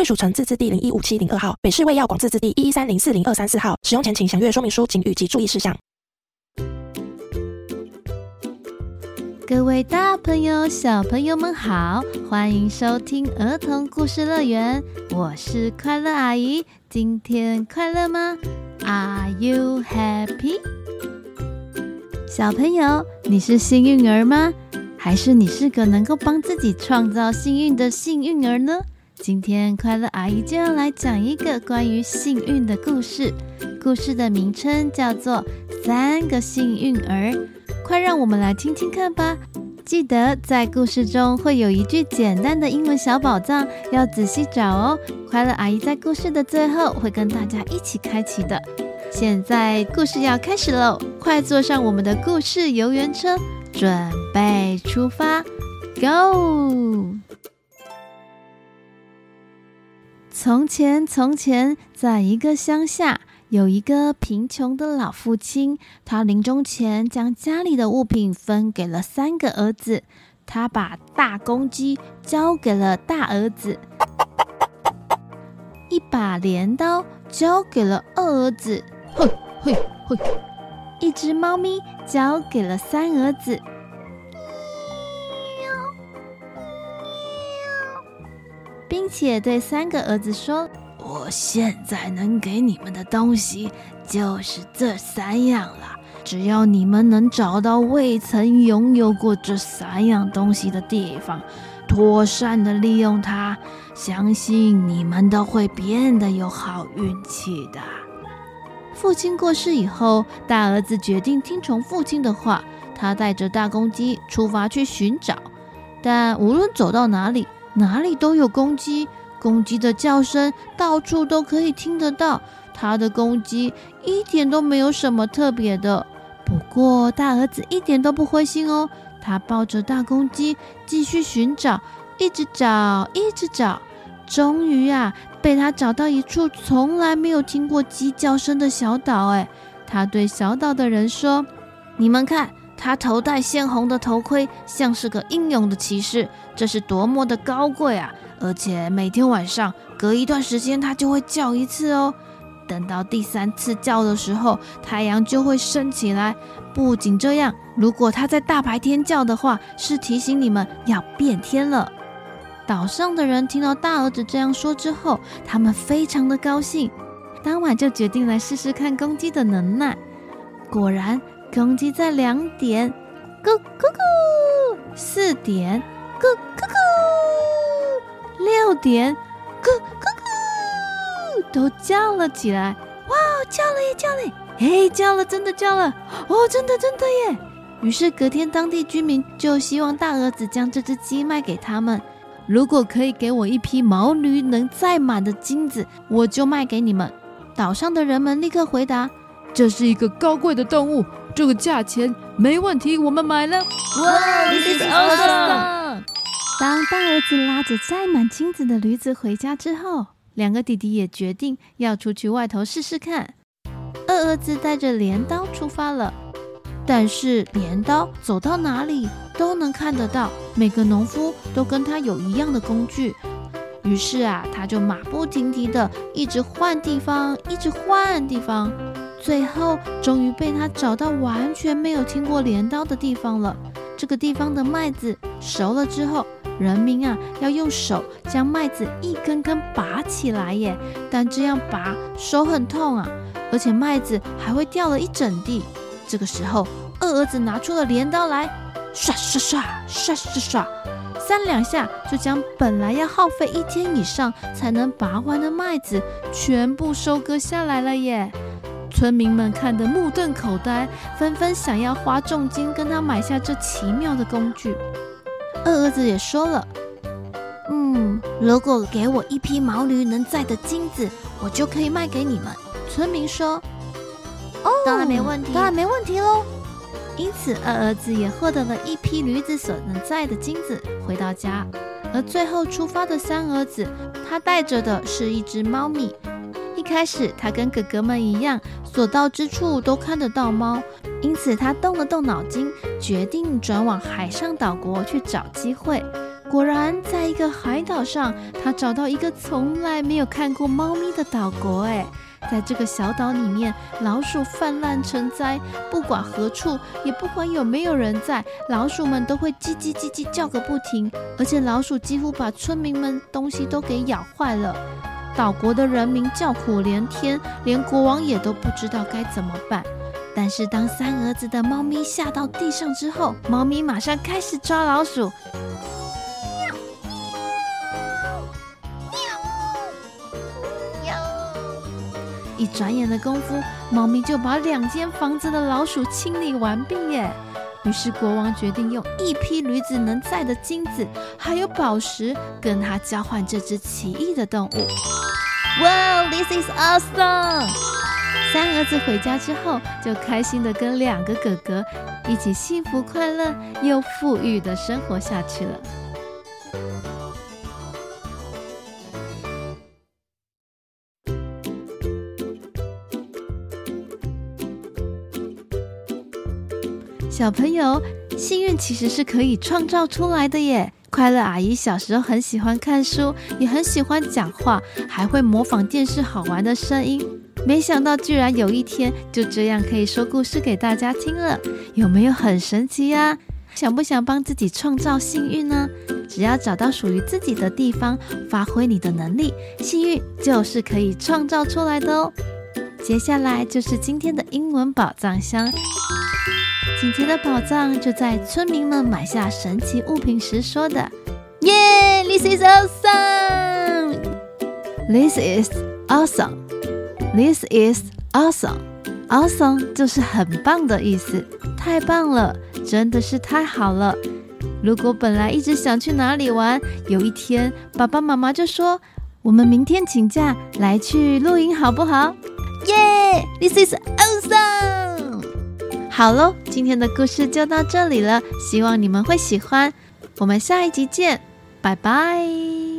卫署城自治地零一五七零二号，北市卫药广字字第一一三零四零二三四号。使用前请详阅说明书、请及注意事项。各位大朋友、小朋友们好，欢迎收听儿童故事乐园，我是快乐阿姨。今天快乐吗？Are you happy？小朋友，你是幸运儿吗？还是你是个能够帮自己创造幸运的幸运儿呢？今天快乐阿姨就要来讲一个关于幸运的故事，故事的名称叫做《三个幸运儿》。快让我们来听听看吧！记得在故事中会有一句简单的英文小宝藏，要仔细找哦。快乐阿姨在故事的最后会跟大家一起开启的。现在故事要开始喽，快坐上我们的故事游园车，准备出发，Go！从前，从前，在一个乡下，有一个贫穷的老父亲，他临终前将家里的物品分给了三个儿子，他把大公鸡交给了大儿子，一把镰刀交给了二儿子。嘿，嘿，嘿！一只猫咪交给了三儿子，并且对三个儿子说：“我现在能给你们的东西就是这三样了。只要你们能找到未曾拥有过这三样东西的地方，妥善的利用它，相信你们都会变得有好运气的。”父亲过世以后，大儿子决定听从父亲的话。他带着大公鸡出发去寻找，但无论走到哪里，哪里都有公鸡。公鸡的叫声到处都可以听得到。他的公鸡一点都没有什么特别的。不过大儿子一点都不灰心哦，他抱着大公鸡继续寻找，一直找，一直找。终于啊，被他找到一处从来没有听过鸡叫声的小岛。哎，他对小岛的人说：“你们看，他头戴鲜红的头盔，像是个英勇的骑士，这是多么的高贵啊！而且每天晚上隔一段时间，他就会叫一次哦。等到第三次叫的时候，太阳就会升起来。不仅这样，如果他在大白天叫的话，是提醒你们要变天了。”岛上的人听到大儿子这样说之后，他们非常的高兴，当晚就决定来试试看公鸡的能耐。果然，公鸡在两点，咕咕咕；四点，咕咕咕；六点，咕咕咕，都叫了起来。哇，叫了耶，叫了耶！嘿，叫了，真的叫了！哦，真的，真的耶！于是隔天，当地居民就希望大儿子将这只鸡卖给他们。如果可以给我一匹毛驴能载满的金子，我就卖给你们。岛上的人们立刻回答：“这是一个高贵的动物，这个价钱没问题，我们买了。”哇，This is awesome！当大儿子拉着载满金子的驴子回家之后，两个弟弟也决定要出去外头试试看。二儿子带着镰刀出发了。但是镰刀走到哪里都能看得到，每个农夫都跟他有一样的工具，于是啊，他就马不停蹄的一直换地方，一直换地方，最后终于被他找到完全没有听过镰刀的地方了。这个地方的麦子熟了之后，人民啊要用手将麦子一根根拔起来耶，但这样拔手很痛啊，而且麦子还会掉了一整地。这个时候，二儿子拿出了镰刀来，刷刷刷刷刷刷，三两下就将本来要耗费一天以上才能拔完的麦子全部收割下来了耶！村民们看得目瞪口呆，纷纷想要花重金跟他买下这奇妙的工具。二儿子也说了：“嗯，如果给我一批毛驴能载的金子，我就可以卖给你们。村民说：“哦，当然没问题，当然没问题喽。”因此，二儿子也获得了一批驴子所能载的金子，回到家。而最后出发的三儿子，他带着的是一只猫咪。开始，他跟哥哥们一样，所到之处都看得到猫，因此他动了动脑筋，决定转往海上岛国去找机会。果然，在一个海岛上，他找到一个从来没有看过猫咪的岛国。哎，在这个小岛里面，老鼠泛滥成灾，不管何处，也不管有没有人在，老鼠们都会叽叽叽叽叫个不停。而且，老鼠几乎把村民们东西都给咬坏了。岛国的人民叫苦连天，连国王也都不知道该怎么办。但是，当三儿子的猫咪下到地上之后，猫咪马上开始抓老鼠。一转眼的功夫，猫咪就把两间房子的老鼠清理完毕耶。于是国王决定用一批驴子能载的金子，还有宝石，跟他交换这只奇异的动物。Wow,，This is awesome！三儿子回家之后，就开心的跟两个哥哥一起幸福快乐又富裕的生活下去了。小朋友，幸运其实是可以创造出来的耶！快乐阿姨小时候很喜欢看书，也很喜欢讲话，还会模仿电视好玩的声音。没想到居然有一天就这样可以说故事给大家听了，有没有很神奇呀？想不想帮自己创造幸运呢？只要找到属于自己的地方，发挥你的能力，幸运就是可以创造出来的哦。接下来就是今天的英文宝藏箱。今天的宝藏就在村民们买下神奇物品时说的：“耶，This is awesome! This is awesome! This is awesome! Awesome 就是很棒的意思，太棒了，真的是太好了。如果本来一直想去哪里玩，有一天爸爸妈妈就说：我们明天请假来去露营好不好？耶，This is awesome!” 好喽，今天的故事就到这里了，希望你们会喜欢。我们下一集见，拜拜。